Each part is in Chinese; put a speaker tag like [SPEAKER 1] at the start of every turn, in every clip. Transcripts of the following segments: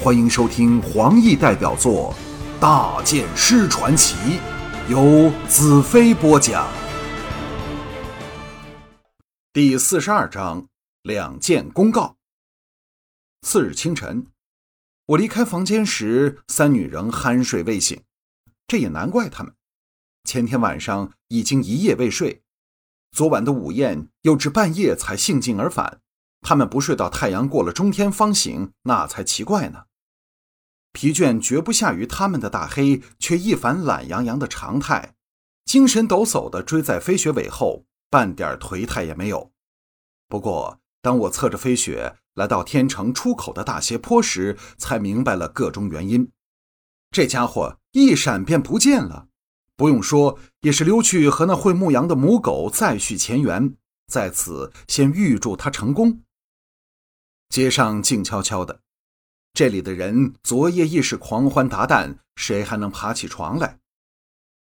[SPEAKER 1] 欢迎收听黄奕代表作《大剑师传奇》，由子飞播讲。第四十二章两件公告。次日清晨，我离开房间时，三女仍酣睡未醒。这也难怪他们，前天晚上已经一夜未睡，昨晚的午宴又至半夜才兴尽而返。他们不睡到太阳过了中天方醒，那才奇怪呢。疲倦绝不下于他们的大黑，却一反懒洋洋的常态，精神抖擞地追在飞雪尾后，半点颓态也没有。不过，当我侧着飞雪来到天城出口的大斜坡时，才明白了个中原因。这家伙一闪便不见了，不用说，也是溜去和那会牧羊的母狗再续前缘，在此先预祝他成功。街上静悄悄的，这里的人昨夜亦是狂欢达旦，谁还能爬起床来？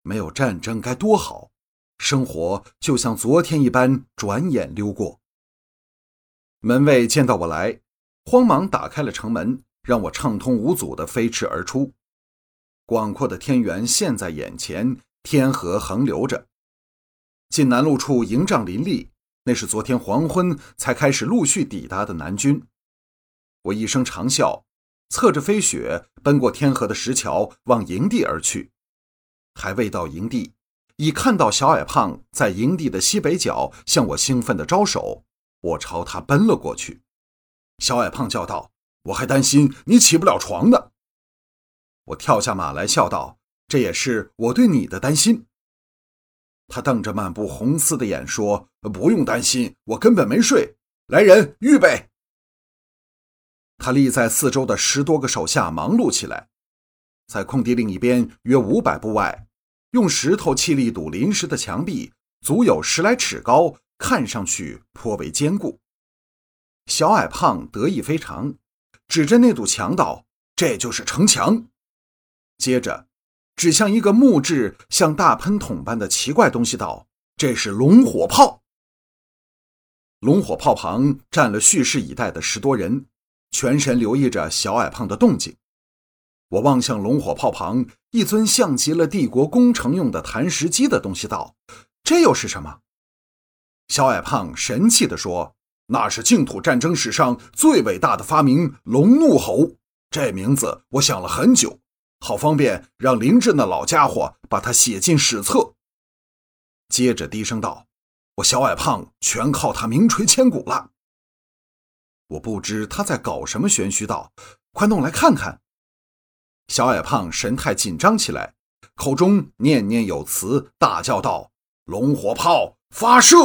[SPEAKER 1] 没有战争该多好，生活就像昨天一般，转眼溜过。门卫见到我来，慌忙打开了城门，让我畅通无阻地飞驰而出。广阔的天原现在眼前，天河横流着。进南路处，营帐林立，那是昨天黄昏才开始陆续抵达的南军。我一声长啸，侧着飞雪奔过天河的石桥，往营地而去。还未到营地，已看到小矮胖在营地的西北角向我兴奋地招手。我朝他奔了过去。小矮胖叫道：“我还担心你起不了床呢。”我跳下马来，笑道：“这也是我对你的担心。”他瞪着满布红丝的眼说：“不用担心，我根本没睡。来人，预备。”他立在四周的十多个手下忙碌起来，在空地另一边约五百步外，用石头砌了一堵临时的墙壁，足有十来尺高，看上去颇为坚固。小矮胖得意非常，指着那堵墙道：“这就是城墙。”接着指向一个木质像大喷筒般的奇怪东西道：“这是龙火炮。”龙火炮旁站了蓄势以待的十多人。全神留意着小矮胖的动静，我望向龙火炮旁一尊像极了帝国工程用的弹石机的东西，道：“这又是什么？”小矮胖神气地说：“那是净土战争史上最伟大的发明——龙怒吼。这名字我想了很久，好方便让林震那老家伙把它写进史册。”接着低声道：“我小矮胖全靠他名垂千古了。”我不知他在搞什么玄虚道，快弄来看看。小矮胖神态紧张起来，口中念念有词，大叫道：“龙火炮发射！”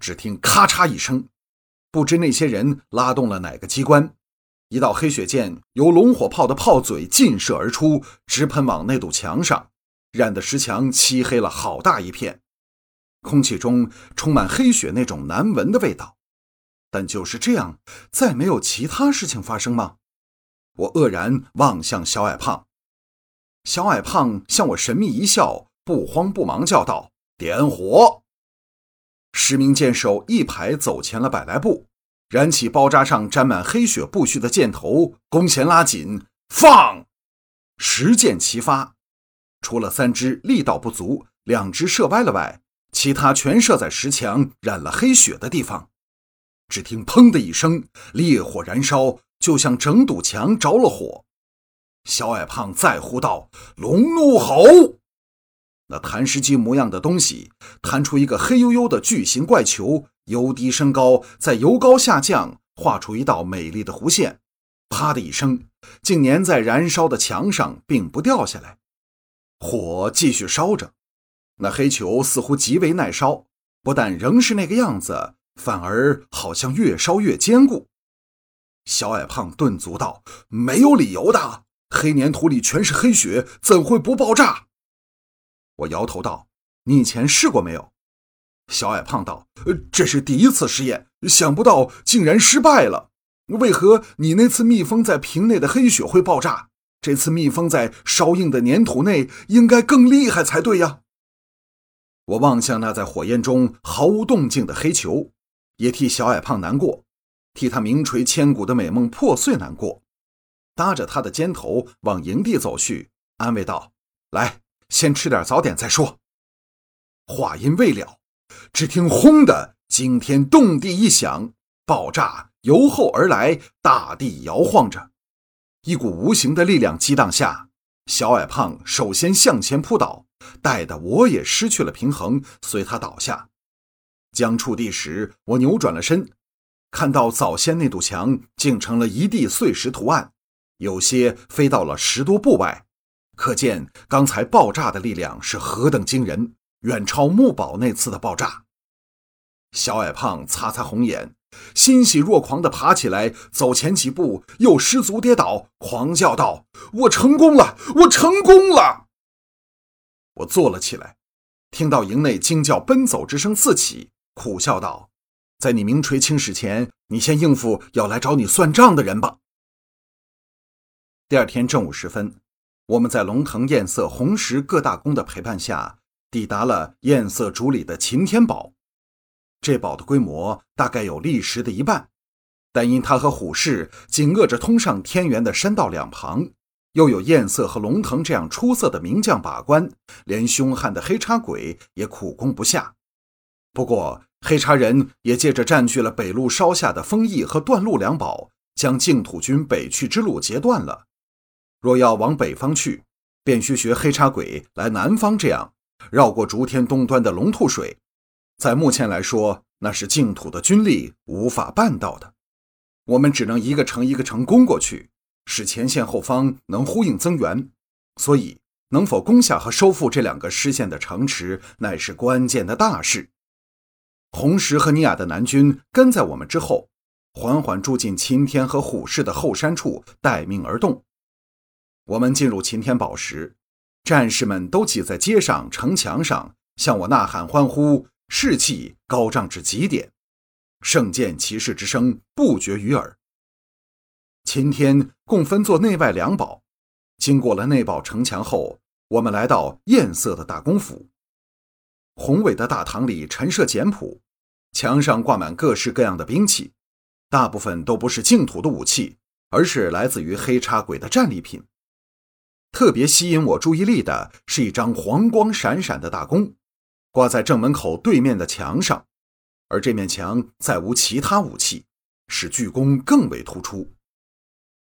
[SPEAKER 1] 只听咔嚓一声，不知那些人拉动了哪个机关，一道黑血箭由龙火炮的炮嘴尽射而出，直喷往那堵墙上，染得石墙漆黑了好大一片，空气中充满黑血那种难闻的味道。但就是这样，再没有其他事情发生吗？我愕然望向小矮胖，小矮胖向我神秘一笑，不慌不忙叫道：“点火！”十名箭手一排走前了百来步，燃起包扎上沾满黑血布絮的箭头，弓弦拉紧，放！十箭齐发，除了三支力道不足、两只射歪了外，其他全射在石墙染了黑血的地方。只听“砰”的一声，烈火燃烧，就像整堵墙着了火。小矮胖再呼道：“龙怒吼！”那弹石机模样的东西弹出一个黑黝黝的巨型怪球，由低升高，再由高下降，画出一道美丽的弧线。啪的一声，竟粘在燃烧的墙上，并不掉下来。火继续烧着，那黑球似乎极为耐烧，不但仍是那个样子。反而好像越烧越坚固。小矮胖顿足道：“没有理由的，黑粘土里全是黑血，怎会不爆炸？”我摇头道：“你以前试过没有？”小矮胖道：“呃，这是第一次实验，想不到竟然失败了。为何你那次密封在瓶内的黑血会爆炸？这次密封在烧硬的粘土内，应该更厉害才对呀？”我望向那在火焰中毫无动静的黑球。也替小矮胖难过，替他名垂千古的美梦破碎难过。搭着他的肩头往营地走去，安慰道：“来，先吃点早点再说。”话音未了，只听“轰”的惊天动地一响，爆炸由后而来，大地摇晃着，一股无形的力量激荡下，小矮胖首先向前扑倒，带得我也失去了平衡，随他倒下。将触地时，我扭转了身，看到早先那堵墙竟成了一地碎石图案，有些飞到了十多步外，可见刚才爆炸的力量是何等惊人，远超木堡那次的爆炸。小矮胖擦擦红眼，欣喜若狂地爬起来，走前几步又失足跌倒，狂叫道：“我成功了！我成功了！”我坐了起来，听到营内惊叫奔走之声四起。苦笑道：“在你名垂青史前，你先应付要来找你算账的人吧。”第二天正午时分，我们在龙腾、堰色、红石各大公的陪伴下，抵达了堰色主里的擎天堡。这堡的规模大概有历石的一半，但因它和虎市紧扼着通上天元的山道两旁，又有堰色和龙腾这样出色的名将把关，连凶悍的黑叉鬼也苦攻不下。不过，黑茶人也借着占据了北路稍下的丰邑和段路两堡，将净土军北去之路截断了。若要往北方去，便需学黑茶鬼来南方这样绕过竹天东端的龙吐水。在目前来说，那是净土的军力无法办到的。我们只能一个城一个城攻过去，使前线后方能呼应增援。所以，能否攻下和收复这两个失陷的城池，乃是关键的大事。红石和尼亚的南军跟在我们之后，缓缓住进秦天和虎氏的后山处，待命而动。我们进入秦天堡时，战士们都挤在街上、城墙上，向我呐喊欢呼，士气高涨至极点，圣剑骑士之声不绝于耳。秦天共分作内外两堡，经过了内堡城墙后，我们来到艳色的大公府。宏伟的大堂里陈设简朴，墙上挂满各式各样的兵器，大部分都不是净土的武器，而是来自于黑叉鬼的战利品。特别吸引我注意力的是一张黄光闪闪的大弓，挂在正门口对面的墙上，而这面墙再无其他武器，使巨弓更为突出。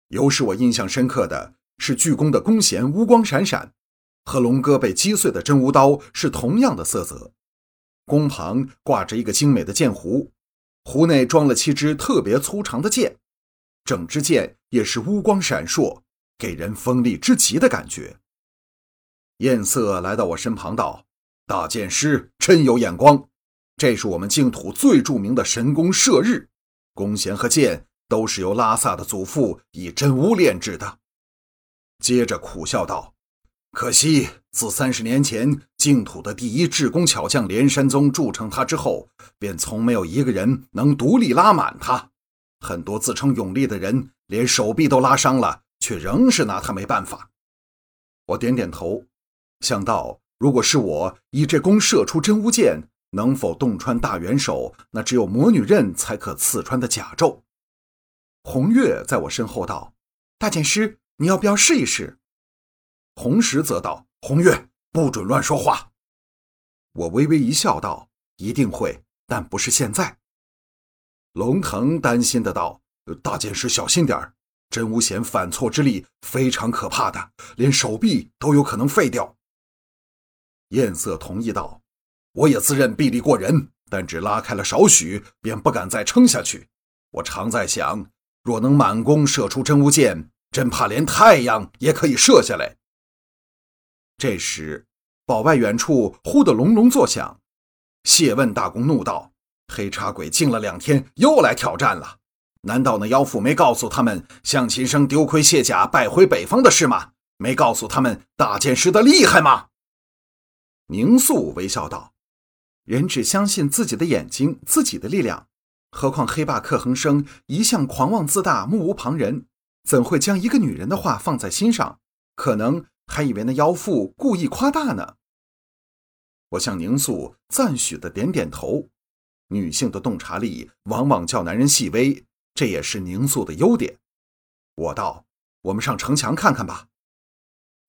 [SPEAKER 1] 尤使我印象深刻的是巨弓的弓弦乌光闪闪。和龙哥被击碎的真无刀是同样的色泽，弓旁挂着一个精美的剑壶，壶内装了七支特别粗长的剑，整支剑也是乌光闪烁，给人锋利之极的感觉。艳色来到我身旁道：“大剑师真有眼光，这是我们净土最著名的神弓射日，弓弦和箭都是由拉萨的祖父以真乌炼制的。”接着苦笑道。可惜，自三十年前净土的第一制弓巧匠连山宗铸成它之后，便从没有一个人能独立拉满它。很多自称勇力的人，连手臂都拉伤了，却仍是拿他没办法。我点点头，想到如果是我以这弓射出真乌箭，能否洞穿大元首那只有魔女刃才可刺穿的甲胄？红月在我身后道：“大剑师，你要不要试一试？”红石则道：“红月，不准乱说话。”我微微一笑，道：“一定会，但不是现在。”龙腾担心的道：“大剑师小心点儿，真无险反错之力非常可怕的，连手臂都有可能废掉。”艳色同意道：“我也自认臂力过人，但只拉开了少许，便不敢再撑下去。我常在想，若能满弓射出真无箭，真怕连太阳也可以射下来。”这时，堡外远处忽的隆隆作响。谢问大公怒道：“黑茶鬼静了两天，又来挑战了。难道那妖妇没告诉他们向秦生丢盔卸甲败回北方的事吗？没告诉他们大剑师的厉害吗？”宁肃微笑道：“人只相信自己的眼睛，自己的力量。何况黑霸克恒生一向狂妄自大，目无旁人，怎会将一个女人的话放在心上？可能……”还以为那妖妇故意夸大呢。我向宁素赞许的点点头。女性的洞察力往往较男人细微，这也是宁素的优点。我道：“我们上城墙看看吧。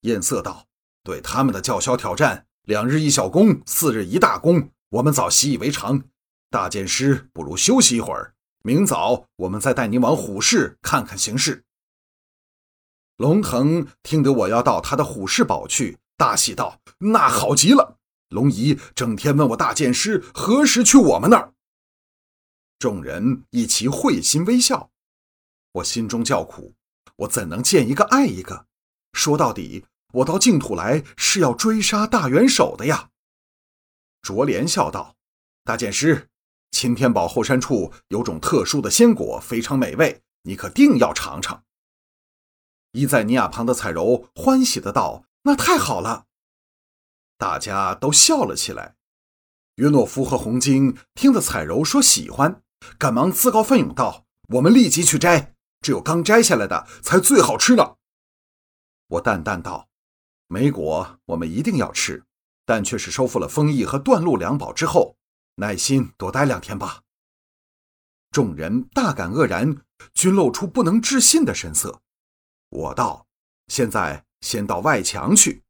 [SPEAKER 1] 艳色道：“对他们的叫嚣挑战，两日一小功，四日一大功，我们早习以为常。大剑师不如休息一会儿，明早我们再带您往虎市看看形势。”龙腾听得我要到他的虎市堡去，大喜道：“那好极了！龙姨整天问我大剑师何时去我们那儿。”众人一齐会心微笑，我心中叫苦，我怎能见一个爱一个？说到底，我到净土来是要追杀大元首的呀。卓莲笑道：“大剑师，青天宝后山处有种特殊的鲜果，非常美味，你可定要尝尝。”依在尼亚旁的彩柔欢喜的道：“那太好了！”大家都笑了起来。约诺夫和红晶听得彩柔说喜欢，赶忙自告奋勇道：“我们立即去摘，只有刚摘下来的才最好吃呢。”我淡淡道：“梅果我们一定要吃，但却是收复了丰邑和段路两宝之后，耐心多待两天吧。”众人大感愕然，均露出不能置信的神色。我道：“现在先到外墙去。”